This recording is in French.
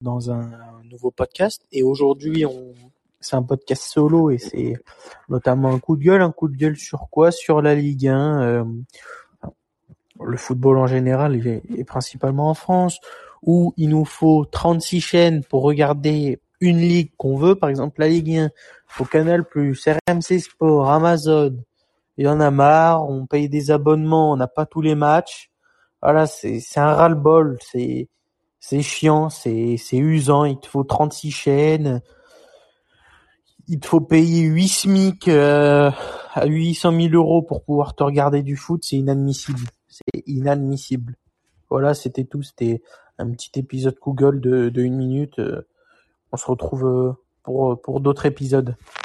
dans un nouveau podcast. Et aujourd'hui on c'est un podcast solo et c'est notamment un coup de gueule, un coup de gueule sur quoi? Sur la Ligue 1, euh, le football en général et, principalement en France où il nous faut 36 chaînes pour regarder une ligue qu'on veut, par exemple la Ligue 1, au Canal+, RMC Sport, Amazon, il y en a marre, on paye des abonnements, on n'a pas tous les matchs. Voilà, c'est un ras-le-bol, c'est c'est chiant, c'est c'est usant, il te faut 36 chaînes. Il te faut payer 8 SMIC euh, à 800 000 euros pour pouvoir te regarder du foot, c'est inadmissible. C'est inadmissible. Voilà, c'était tout. C'était un petit épisode Google de, de une minute. Euh, on se retrouve euh, pour, pour d'autres épisodes.